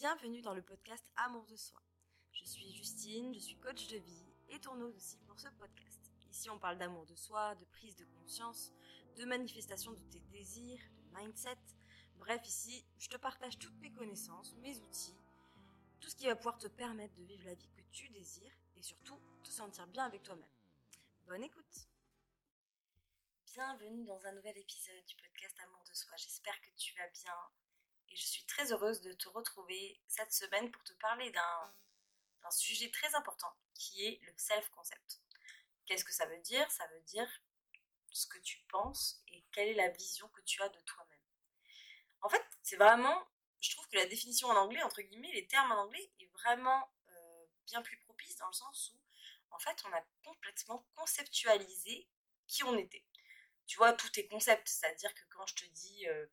Bienvenue dans le podcast Amour de soi. Je suis Justine, je suis coach de vie et tourneuse aussi pour ce podcast. Ici, on parle d'amour de soi, de prise de conscience, de manifestation de tes désirs, de mindset. Bref, ici, je te partage toutes mes connaissances, mes outils, tout ce qui va pouvoir te permettre de vivre la vie que tu désires et surtout te sentir bien avec toi-même. Bonne écoute Bienvenue dans un nouvel épisode du podcast Amour de soi. J'espère que tu vas bien et je suis très heureuse de te retrouver cette semaine pour te parler d'un sujet très important qui est le self-concept. Qu'est-ce que ça veut dire? Ça veut dire ce que tu penses et quelle est la vision que tu as de toi-même. En fait, c'est vraiment, je trouve que la définition en anglais, entre guillemets, les termes en anglais, est vraiment euh, bien plus propice dans le sens où, en fait, on a complètement conceptualisé qui on était. Tu vois, tout est concept, c'est-à-dire que quand je te dis euh,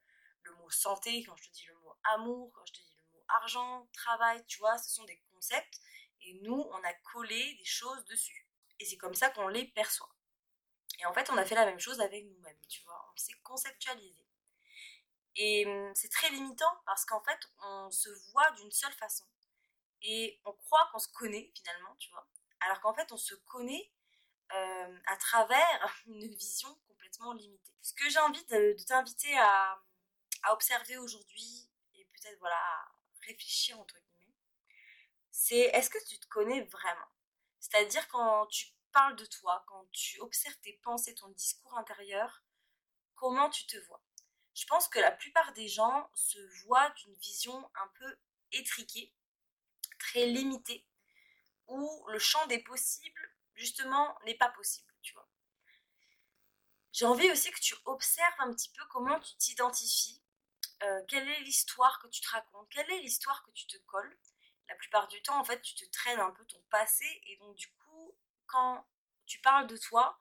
le mot santé, quand je te dis le mot amour, quand je te dis le mot argent, travail, tu vois, ce sont des concepts et nous, on a collé des choses dessus. Et c'est comme ça qu'on les perçoit. Et en fait, on a fait la même chose avec nous-mêmes, tu vois, on s'est conceptualisé. Et hum, c'est très limitant parce qu'en fait, on se voit d'une seule façon. Et on croit qu'on se connaît finalement, tu vois. Alors qu'en fait, on se connaît euh, à travers une vision complètement limitée. Ce que j'ai envie de t'inviter à, à observer aujourd'hui et peut-être voilà à réfléchir entre guillemets, c'est est-ce que tu te connais vraiment? C'est-à-dire quand tu parles de toi, quand tu observes tes pensées, ton discours intérieur, comment tu te vois? Je pense que la plupart des gens se voient d'une vision un peu étriquée, très limitée, où le champ des possibles, justement, n'est pas possible, tu vois. J'ai envie aussi que tu observes un petit peu comment tu t'identifies euh, quelle est l'histoire que tu te racontes, quelle est l'histoire que tu te colles? La plupart du temps, en fait, tu te traînes un peu ton passé et donc du coup, quand tu parles de toi,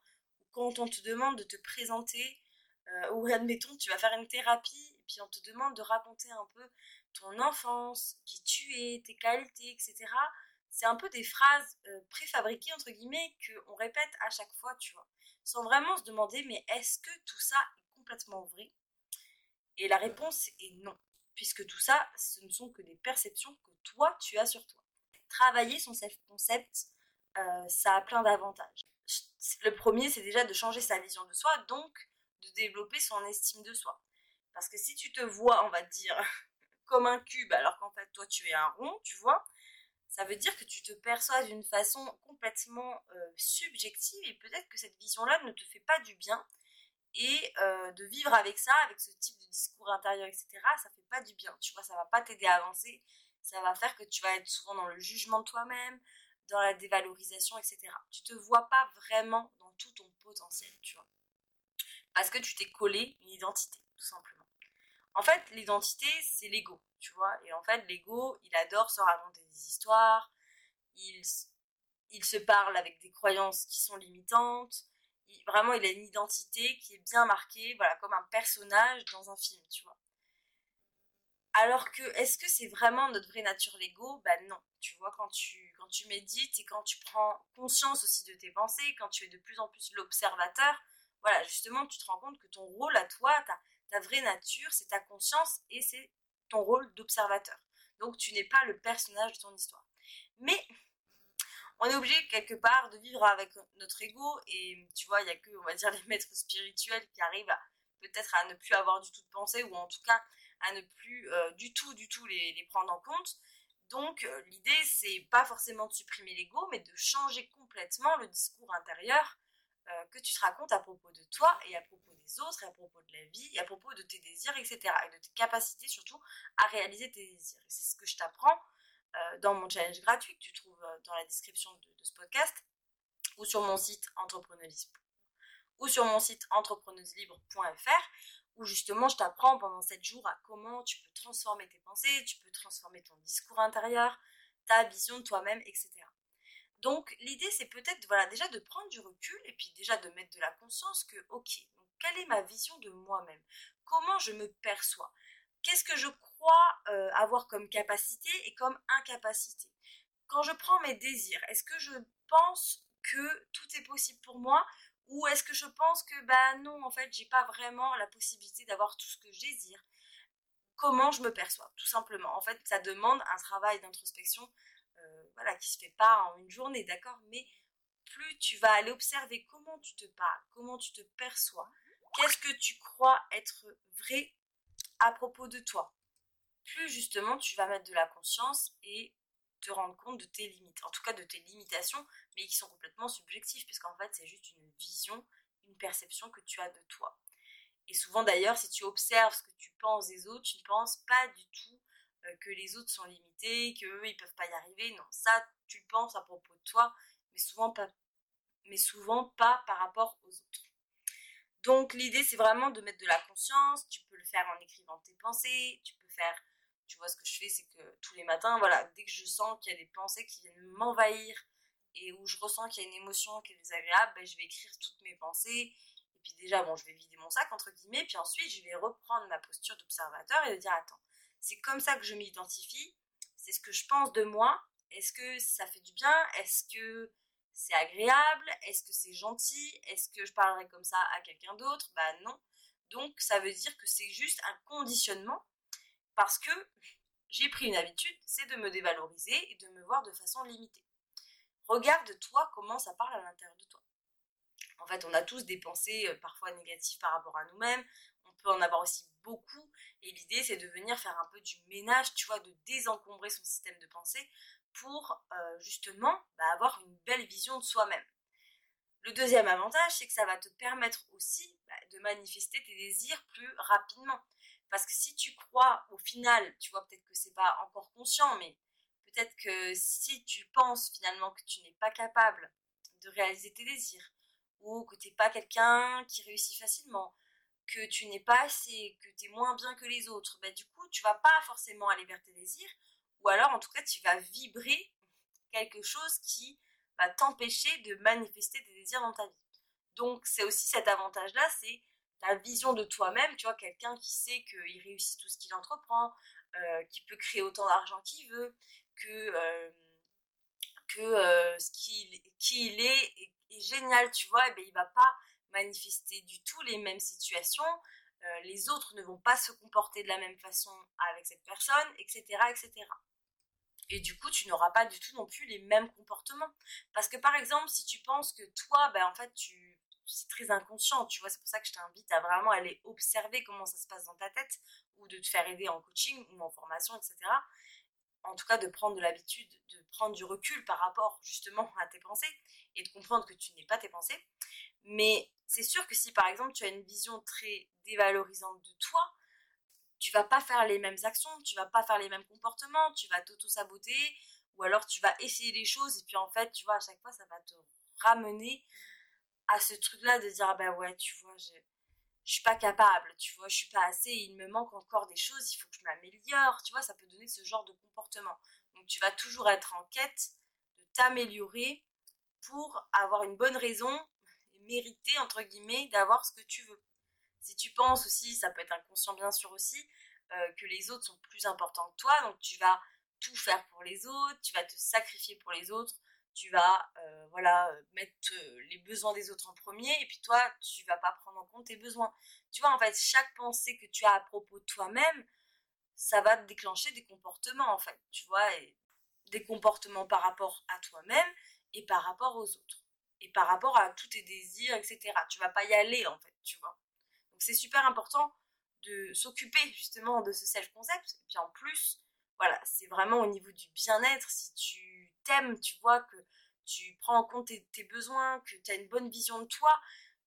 quand on te demande de te présenter, euh, ou admettons, tu vas faire une thérapie et puis on te demande de raconter un peu ton enfance, qui tu es, tes qualités, etc. C'est un peu des phrases euh, préfabriquées, entre guillemets, qu'on répète à chaque fois, tu vois. Sans vraiment se demander, mais est-ce que tout ça est complètement vrai? Et la réponse est non, puisque tout ça, ce ne sont que des perceptions que toi, tu as sur toi. Travailler son self-concept, euh, ça a plein d'avantages. Le premier, c'est déjà de changer sa vision de soi, donc de développer son estime de soi. Parce que si tu te vois, on va dire, comme un cube, alors qu'en fait, toi, tu es un rond, tu vois, ça veut dire que tu te perçois d'une façon complètement euh, subjective et peut-être que cette vision-là ne te fait pas du bien et euh, de vivre avec ça, avec ce type de discours intérieur, etc., ça fait pas du bien. Tu vois, ça va pas t'aider à avancer. Ça va faire que tu vas être souvent dans le jugement de toi-même, dans la dévalorisation, etc. Tu te vois pas vraiment dans tout ton potentiel, tu vois. Parce que tu t'es collé une identité, tout simplement. En fait, l'identité, c'est l'ego, tu vois. Et en fait, l'ego, il adore se raconter des histoires. Il, il se parle avec des croyances qui sont limitantes vraiment, il a une identité qui est bien marquée, voilà, comme un personnage dans un film, tu vois. Alors que, est-ce que c'est vraiment notre vraie nature l'ego? Ben non. Tu vois, quand tu, médites et quand tu prends conscience aussi de tes pensées, quand tu es de plus en plus l'observateur, voilà, justement, tu te rends compte que ton rôle à toi, ta vraie nature, c'est ta conscience et c'est ton rôle d'observateur. Donc, tu n'es pas le personnage de ton histoire. Mais on est obligé quelque part de vivre avec notre ego et tu vois, il y a que, on va dire, les maîtres spirituels qui arrivent peut-être à ne plus avoir du tout de pensée ou en tout cas à ne plus euh, du tout, du tout les, prendre en compte. Donc euh, l'idée c'est pas forcément de supprimer l'ego, mais de changer complètement le discours intérieur euh, que tu te racontes à propos de toi et à propos des autres et à propos de la vie et à propos de tes désirs, etc. Et de tes capacités surtout à réaliser tes désirs. C'est ce que je t'apprends dans mon challenge gratuit que tu trouves euh, dans la description de, ce podcast ou sur mon site entrepreneuse ou sur mon site entrepreneuselibre.fr où justement je t'apprends pendant 7 jours à comment tu peux transformer tes pensées, tu peux transformer ton discours intérieur, ta vision de toi-même, etc. Donc l'idée c'est peut-être voilà déjà de prendre du recul et puis déjà de mettre de la conscience que ok, quelle est ma vision de moi-même? Comment je me perçois? Qu'est-ce que je crois euh, avoir comme capacité et comme incapacité. Quand je prends mes désirs, est-ce que je pense que tout est possible pour moi ou est-ce que je pense que bah non en fait j'ai pas vraiment la possibilité d'avoir tout ce que je désire? Comment je me perçois, tout simplement? En fait, ça demande un travail d'introspection euh, voilà, qui se fait pas en une journée, d'accord? Mais plus tu vas aller observer comment tu te parles, comment tu te perçois, qu'est-ce que tu crois être vrai à propos de toi, plus justement tu vas mettre de la conscience et te rendre compte de tes limites, en tout cas de tes limitations, mais qui sont complètement subjectives, puisqu'en fait c'est juste une vision, une perception que tu as de toi. Et souvent d'ailleurs, si tu observes ce que tu penses des autres, tu ne penses pas du tout euh, que les autres sont limités, qu'eux ils peuvent pas y arriver. Non, ça tu penses à propos de toi, mais souvent pas, mais souvent pas par rapport aux autres. Donc l'idée c'est vraiment de mettre de la conscience. Tu peux le faire en écrivant tes pensées, tu peux faire tu vois, ce que je fais, c'est que tous les matins, voilà, dès que je sens qu'il y a des pensées qui viennent m'envahir et où je ressens qu'il y a une émotion qui est désagréable, ben, je vais écrire toutes mes pensées. Et puis déjà, bon, je vais vider mon sac, entre guillemets, puis ensuite, je vais reprendre ma posture d'observateur et de dire, attends, c'est comme ça que je m'identifie, c'est ce que je pense de moi, est-ce que ça fait du bien, est-ce que c'est agréable, est-ce que c'est gentil, est-ce que je parlerai comme ça à quelqu'un d'autre? Bah non. Donc ça veut dire que c'est juste un conditionnement parce que j'ai pris une habitude, c'est de me dévaloriser et de me voir de façon limitée. Regarde toi comment ça parle à l'intérieur de toi. En fait, on a tous des pensées euh, parfois négatives par rapport à nous-mêmes. On peut en avoir aussi beaucoup. Et l'idée, c'est de venir faire un peu du ménage, tu vois, de désencombrer son système de pensée pour euh, justement bah, avoir une belle vision de soi-même. Le deuxième avantage, c'est que ça va te permettre aussi bah, de manifester tes désirs plus rapidement. Parce que si tu crois au final, tu vois peut-être que c'est pas encore conscient, mais peut-être que si tu penses finalement que tu n'es pas capable de réaliser tes désirs, ou que tu n'es pas quelqu'un qui réussit facilement, que tu n'es pas assez, que tu es moins bien que les autres, bah, du coup tu vas pas forcément aller vers tes désirs, ou alors en tout cas tu vas vibrer quelque chose qui va t'empêcher de manifester tes désirs dans ta vie. Donc c'est aussi cet avantage-là, c'est ta vision de toi-même, tu vois, quelqu'un qui sait qu'il réussit tout ce qu'il entreprend, euh, qui peut créer autant d'argent qu'il veut, que, euh, que euh, ce qui, qui il est, est, génial, tu vois, et ben, il va pas manifester du tout les mêmes situations, les autres ne vont pas se comporter de la même façon avec cette personne, etc., etc. Et du coup, tu n'auras pas du tout non plus les mêmes comportements. Parce que par exemple, si tu penses que toi, ben, en fait, tu, c'est très inconscient, tu vois, c'est pour ça que je t'invite à vraiment aller observer comment ça se passe dans ta tête, ou de te faire aider en coaching ou en formation, etc. En tout cas, de prendre de l'habitude, de prendre du recul par rapport justement à tes pensées et de comprendre que tu n'es pas tes pensées. Mais c'est sûr que si par exemple tu as une vision très dévalorisante de toi, tu vas pas faire les mêmes actions, tu vas pas faire les mêmes comportements, tu vas t'auto-saboter, ou alors tu vas essayer les choses et puis en fait, tu vois, à chaque fois, ça va te ramener à ce truc-là de dire, ah ben ouais, tu vois, je, je suis pas capable, tu vois, je suis pas assez, il me manque encore des choses, il faut que je m'améliore, tu vois, ça peut donner ce genre de comportement. Donc tu vas toujours être en quête de t'améliorer pour avoir une bonne raison et mériter, entre guillemets, d'avoir ce que tu veux. Si tu penses aussi, ça peut être inconscient bien sûr aussi, euh, que les autres sont plus importants que toi, donc tu vas tout faire pour les autres, tu vas te sacrifier pour les autres, tu vas euh, voilà mettre euh, les besoins des autres en premier et puis toi tu vas pas prendre en compte tes besoins. Tu vois en fait chaque pensée que tu as à propos de toi-même ça va te déclencher des comportements en fait tu vois des comportements par rapport à toi-même et par rapport aux autres et par rapport à tous tes désirs etc tu vas pas y aller en fait tu vois. Donc c'est super important de s'occuper justement de ce self concept et puis en plus voilà c'est vraiment au niveau du bien-être si tu t'aimes, tu vois, que tu prends en compte tes, besoins, que tu as une bonne vision de toi,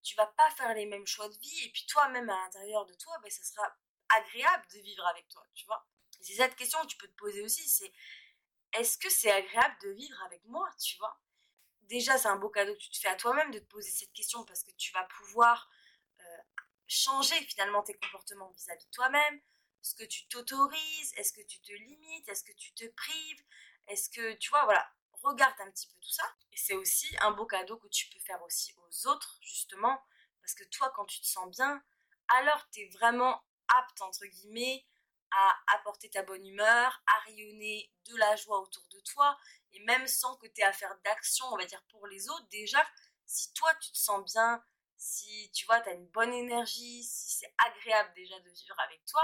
tu vas pas faire les mêmes choix de vie. Et puis toi-même, à l'intérieur de toi, ben, ça sera agréable de vivre avec toi, tu vois. C'est cette question que tu peux te poser aussi, c'est est-ce que c'est agréable de vivre avec moi, tu vois? Déjà, c'est un beau cadeau que tu te fais à toi-même de te poser cette question parce que tu vas pouvoir euh, changer finalement tes comportements vis-à-vis de toi-même. Est-ce que tu t'autorises? Est-ce que tu te limites? Est-ce que tu te prives? Est-ce que, tu vois, voilà, regarde un petit peu tout ça. Et c'est aussi un beau cadeau que tu peux faire aussi aux autres, justement, parce que toi, quand tu te sens bien, alors tu es vraiment apte, entre guillemets, à apporter ta bonne humeur, à rayonner de la joie autour de toi, et même sans que tu aies à faire d'action, on va dire, pour les autres, déjà, si toi, tu te sens bien, si tu vois, tu as une bonne énergie, si c'est agréable déjà de vivre avec toi,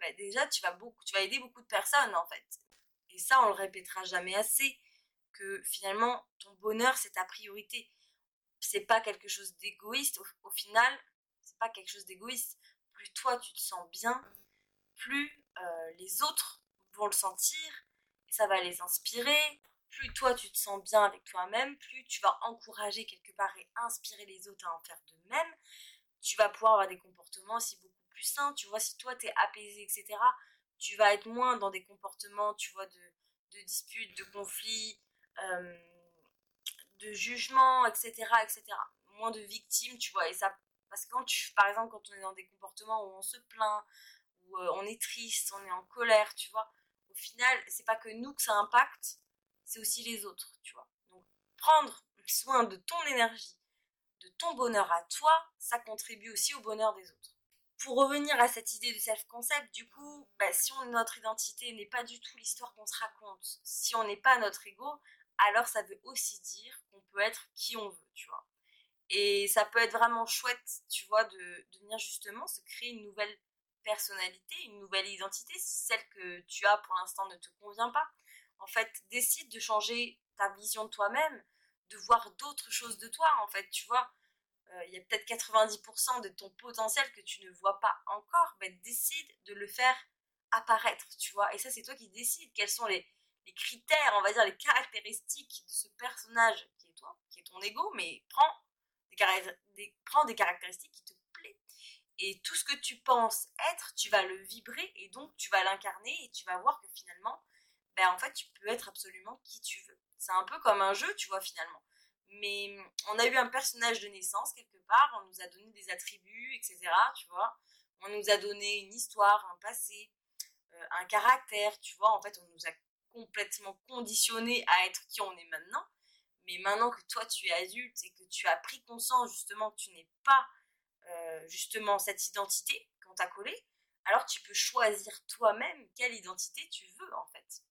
bah, déjà tu vas, beaucoup, tu vas aider beaucoup de personnes en fait. Et ça, on le répétera jamais assez, que finalement, ton bonheur, c'est ta priorité. C'est pas quelque chose d'égoïste. Au, final, c'est pas quelque chose d'égoïste. Plus toi, tu te sens bien, plus euh, les autres vont le sentir, ça va les inspirer. Plus toi, tu te sens bien avec toi-même, plus tu vas encourager quelque part et inspirer les autres à en faire de même. Tu vas pouvoir avoir des comportements aussi beaucoup plus sains. Tu vois, si toi, tu es apaisé, etc., tu vas être moins dans des comportements, tu vois, de, disputes, de conflits, euh, de jugements, etc., etc. Moins de victimes, tu vois. Et ça, parce que quand tu, par exemple, quand on est dans des comportements où on se plaint, où euh, on est triste, on est en colère, tu vois, au final, c'est pas que nous que ça impacte, c'est aussi les autres, tu vois. Donc, prendre soin de ton énergie, de ton bonheur à toi, ça contribue aussi au bonheur des autres pour revenir à cette idée de self-concept, du coup, bah, si notre identité n'est pas du tout l'histoire qu'on se raconte, si on n'est pas notre ego, alors ça veut aussi dire qu'on peut être qui on veut, tu vois. Et ça peut être vraiment chouette, tu vois, de, de venir justement se créer une nouvelle personnalité, une nouvelle identité, si celle que tu as pour l'instant ne te convient pas. En fait, décide de changer ta vision de toi-même, de voir d'autres choses de toi, en fait, tu vois il y a peut-être 90% de ton potentiel que tu ne vois pas encore, ben, décide de le faire apparaître, tu vois. Et ça, c'est toi qui décides quels sont les, critères, on va dire, les caractéristiques de ce personnage qui est toi, qui est ton ego, mais prends des, des caractéristiques qui te plaisent. Et tout ce que tu penses être, tu vas le vibrer et donc tu vas l'incarner et tu vas voir que finalement, ben en fait, tu peux être absolument qui tu veux. C'est un peu comme un jeu, tu vois, finalement mais on a eu un personnage de naissance quelque part, on nous a donné des attributs, etc. On nous a donné une histoire, un passé, euh, un caractère, tu vois. En fait, on nous a complètement conditionné à être qui on est maintenant. Mais maintenant que toi tu es adulte et que tu as pris conscience justement que tu n'es pas euh, justement cette identité qu'on t'a collée, alors tu peux choisir toi-même quelle identité tu veux en fait.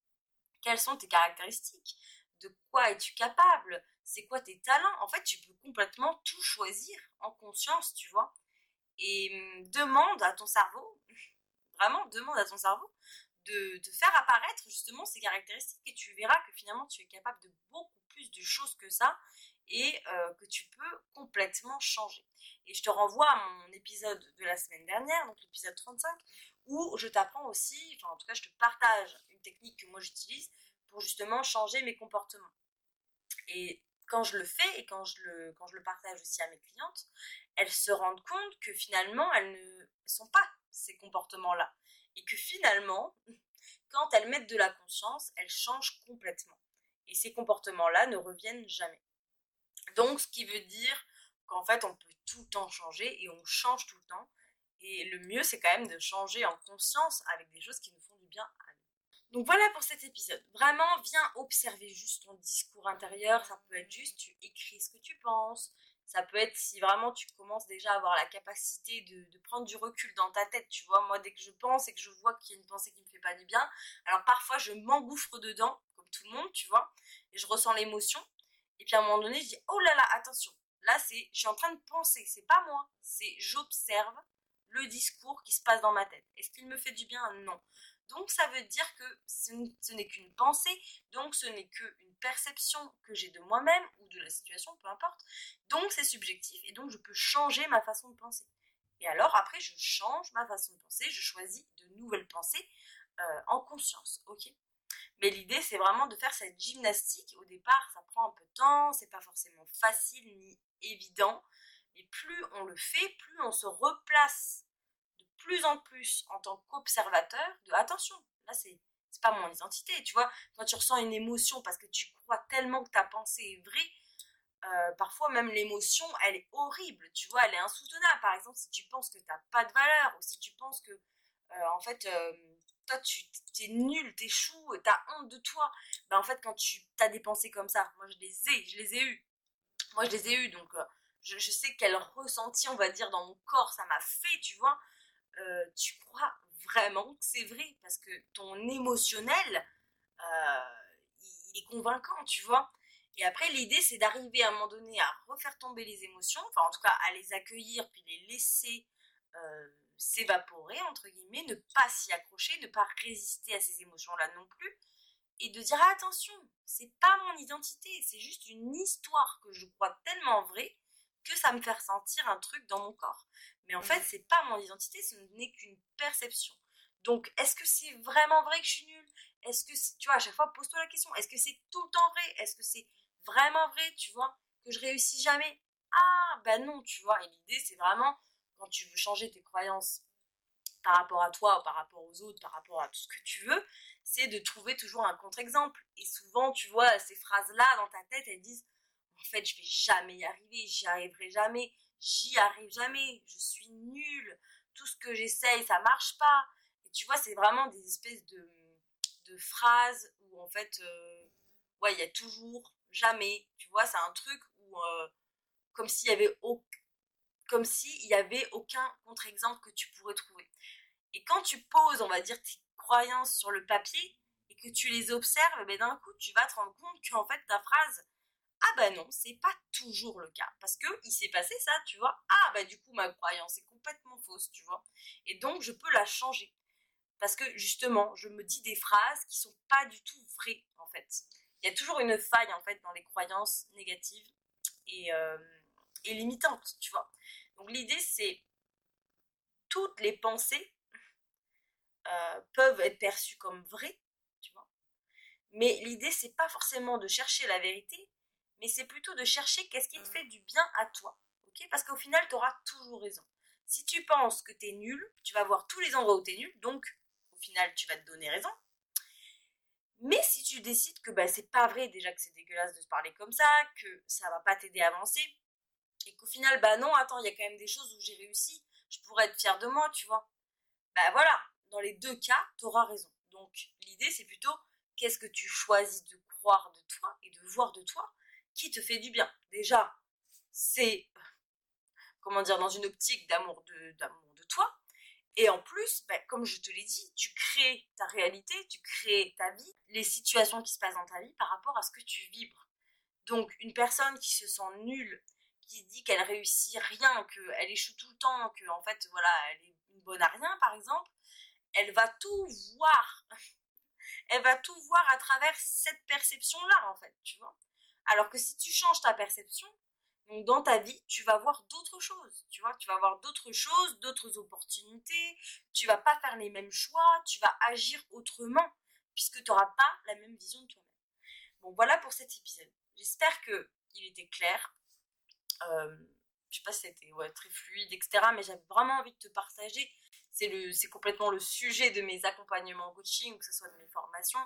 Quelles sont tes caractéristiques? De quoi es-tu capable? C'est quoi tes talents? En fait, tu peux complètement tout choisir en conscience, tu vois. Et hum, demande à ton cerveau, vraiment demande à ton cerveau de faire apparaître justement ces caractéristiques et tu verras que finalement tu es capable de beaucoup plus de choses que ça et euh, que tu peux complètement changer. Et je te renvoie à mon épisode de la semaine dernière, donc l'épisode 35, où je t'apprends aussi, enfin en tout cas je te partage une technique que moi j'utilise justement changer mes comportements. Et quand je le fais et quand je le, quand je le partage aussi à mes clientes, elles se rendent compte que finalement, elles ne sont pas ces comportements-là. Et que finalement, quand elles mettent de la conscience, elles changent complètement. Et ces comportements-là ne reviennent jamais. Donc, ce qui veut dire qu'en fait, on peut tout le temps changer et on change tout le temps. Et le mieux, c'est quand même de changer en conscience avec des choses qui nous font du bien donc voilà pour cet épisode. Vraiment, viens observer juste ton discours intérieur. Ça peut être juste, tu écris ce que tu penses. Ça peut être si vraiment tu commences déjà à avoir la capacité de, prendre du recul dans ta tête. Tu vois, moi, dès que je pense et que je vois qu'il y a une pensée qui me fait pas du bien, alors parfois je m'engouffre dedans, comme tout le monde, tu vois, et je ressens l'émotion. Et puis à un moment donné, je dis, oh là là, attention. Là, c'est, je suis en train de penser. C'est pas moi. C'est, j'observe le discours qui se passe dans ma tête. Est-ce qu'il me fait du bien? Non. Donc ça veut dire que ce n'est qu'une pensée, donc ce n'est qu'une perception que j'ai de moi-même ou de la situation, peu importe. Donc c'est subjectif et donc je peux changer ma façon de penser. Et alors après je change ma façon de penser, je choisis de nouvelles pensées euh, en conscience, ok? Mais l'idée, c'est vraiment de faire cette gymnastique. Au départ, ça prend un peu de temps, c'est pas forcément facile ni évident. Mais plus on le fait, plus on se replace plus en plus en tant qu'observateur de attention, là c'est c'est pas mon identité, tu vois. Quand tu ressens une émotion parce que tu crois tellement que ta pensée est vraie, euh, parfois même l'émotion, elle est horrible, tu vois, elle est insoutenable. Par exemple, si tu penses que t'as pas de valeur ou si tu penses que, euh, en fait, euh, toi, tu es nul, t'échoues, t'as honte de toi, ben en fait, quand tu as des pensées comme ça, moi je les ai, je les ai eues. Moi je les ai eues, donc je sais quel ressenti, on va dire, dans mon corps ça m'a fait, tu vois. Euh, tu crois vraiment que c'est vrai? Parce que ton émotionnel, euh, il est convaincant, tu vois. Et après, l'idée, c'est d'arriver à un moment donné à refaire tomber les émotions, enfin en tout cas à les accueillir, puis les laisser euh, s'évaporer, entre guillemets, ne pas s'y accrocher, ne pas résister à ces émotions-là non plus, et de dire attention, c'est pas mon identité, c'est juste une histoire que je crois tellement vraie que ça me fait ressentir un truc dans mon corps. Mais en fait, c'est pas mon identité, ce n'est qu'une perception. Donc, est-ce que c'est vraiment vrai que je suis nulle? Est-ce que, tu vois, à chaque fois, pose-toi la question, est-ce que c'est tout le temps vrai? Est-ce que c'est vraiment vrai, tu vois, que je réussis jamais? Ah, ben non, tu vois. Et l'idée, c'est vraiment, quand tu veux changer tes croyances par rapport à toi, par rapport aux autres, par rapport à tout ce que tu veux, c'est de trouver toujours un contre-exemple. Et souvent, tu vois, ces phrases-là dans ta tête, elles disent en fait, je vais jamais y arriver, j'y arriverai jamais, j'y arrive jamais, je suis nulle, tout ce que j'essaye, ça marche pas. Et tu vois, c'est vraiment des espèces de, de phrases où en fait, euh, ouais, il y a toujours, jamais, tu vois, c'est un truc où, euh, comme s'il y avait comme s'il y avait aucun contre-exemple que tu pourrais trouver. Et quand tu poses, on va dire, tes croyances sur le papier et que tu les observes, eh ben d'un coup, tu vas te rendre compte qu'en fait, ta phrase, ah bah non, c'est pas toujours le cas. Parce que il s'est passé ça, tu vois. Ah bah du coup, ma croyance est complètement fausse, tu vois. Et donc, je peux la changer. Parce que justement, je me dis des phrases qui sont pas du tout vraies, en fait. Il y a toujours une faille, en fait, dans les croyances négatives et, euh, limitantes, tu vois. Donc l'idée, c'est toutes les pensées euh, peuvent être perçues comme vraies, tu vois. Mais l'idée, c'est pas forcément de chercher la vérité, mais c'est plutôt de chercher qu'est-ce qui te fait du bien à toi, ok? Parce qu'au final, tu auras toujours raison. Si tu penses que tu es nul, tu vas voir tous les endroits où tu es nul, donc au final, tu vas te donner raison. Mais si tu décides que bah, c'est pas vrai déjà que c'est dégueulasse de se parler comme ça, que ça va pas t'aider à avancer, et qu'au final, bah non, attends, il y a quand même des choses où j'ai réussi, je pourrais être fière de moi, tu vois. Bah voilà, dans les deux cas, tu auras raison. Donc l'idée, c'est plutôt qu'est-ce que tu choisis de croire de toi et de voir de toi qui te fait du bien. Déjà, c'est, comment dire, dans une optique d'amour de, toi. Et en plus, bah, comme je te l'ai dit, tu crées ta réalité, tu crées ta vie, les situations qui se passent dans ta vie par rapport à ce que tu vibres. Donc une personne qui se sent nulle qui dit qu'elle réussit rien, qu'elle échoue tout le temps, que en fait voilà, elle est une bonne à rien par exemple, elle va tout voir. Elle va tout voir à travers cette perception-là en fait, tu vois. Alors que si tu changes ta perception, dans ta vie, tu vas voir d'autres choses, tu vois, tu vas voir d'autres choses, d'autres opportunités, tu vas pas faire les mêmes choix, tu vas agir autrement puisque tu n'auras pas la même vision de toi-même. Bon, voilà pour cet épisode. J'espère que il était clair. Euh, je sais pas si c'était très fluide, etc. Mais j'avais vraiment envie de te partager. C'est, complètement le sujet de mes accompagnements en coaching, que ce soit de mes formations.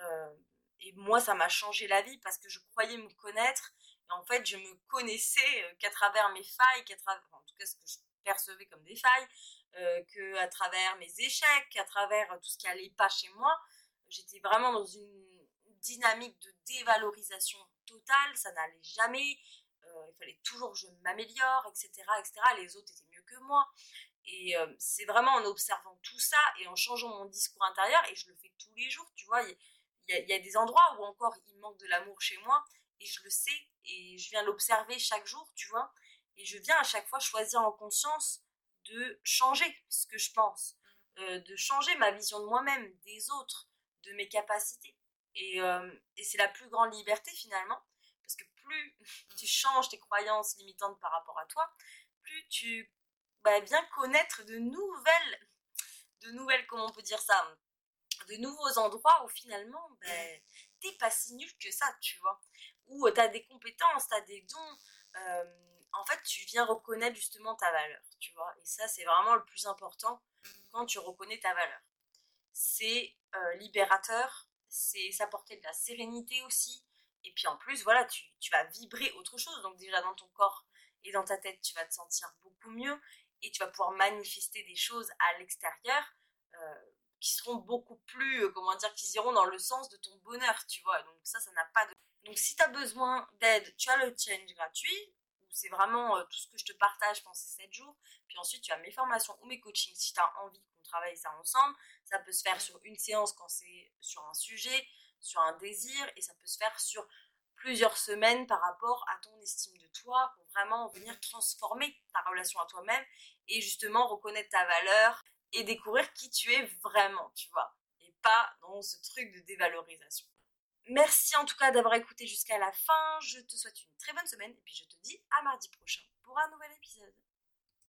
Euh, et moi, ça m'a changé la vie parce que je croyais me connaître. Et en fait, je me connaissais euh, qu'à travers mes failles, qu'à travers, en tout cas ce que je percevais comme des failles, euh, qu'à travers mes échecs, qu'à travers tout ce qui allait pas chez moi. J'étais vraiment dans une dynamique de dévalorisation totale. Ça n'allait jamais. Euh, il fallait toujours que je m'améliore, etc., etc. Les autres étaient mieux que moi. Et euh, c'est vraiment en observant tout ça et en changeant mon discours intérieur, et je le fais tous les jours, tu vois, y, a des endroits où encore il manque de l'amour chez moi, et je le sais, et je viens l'observer chaque jour, tu vois, et je viens à chaque fois choisir en conscience de changer ce que je pense, euh, de changer ma vision de moi-même, des autres, de mes capacités. Et, et c'est la plus grande liberté finalement, parce que plus tu changes tes croyances limitantes par rapport à toi, plus tu vas bien connaître de nouvelles, de nouvelles, comment on peut dire ça, de nouveaux endroits où finalement, ben, t'es pas si nul que ça, tu vois. Où tu as des compétences, tu as des dons. Euh, en fait, tu viens reconnaître justement ta valeur, tu vois. Et ça, c'est vraiment le plus important quand tu reconnais ta valeur. C'est euh, libérateur, c'est s'apporter de la sérénité aussi, et puis en plus, voilà, tu, tu, vas vibrer autre chose. Donc déjà dans ton corps et dans ta tête, tu vas te sentir beaucoup mieux et tu vas pouvoir manifester des choses à l'extérieur euh, qui seront beaucoup plus, euh, comment dire, qui iront dans le sens de ton bonheur, tu vois. Donc ça, ça n'a pas de... Donc si tu as besoin d'aide, tu as le challenge gratuit, c'est vraiment euh, tout ce que je te partage pendant ces 7 jours. Puis ensuite, tu as mes formations ou mes coachings si tu as envie qu'on travaille ça ensemble. Ça peut se faire sur une séance quand c'est sur un sujet sur un désir et ça peut se faire sur plusieurs semaines par rapport à ton estime de toi pour vraiment venir transformer ta relation à toi-même et justement reconnaître ta valeur et découvrir qui tu es vraiment, tu vois, et pas dans ce truc de dévalorisation. Merci en tout cas d'avoir écouté jusqu'à la fin. Je te souhaite une très bonne semaine et puis je te dis à mardi prochain pour un nouvel épisode.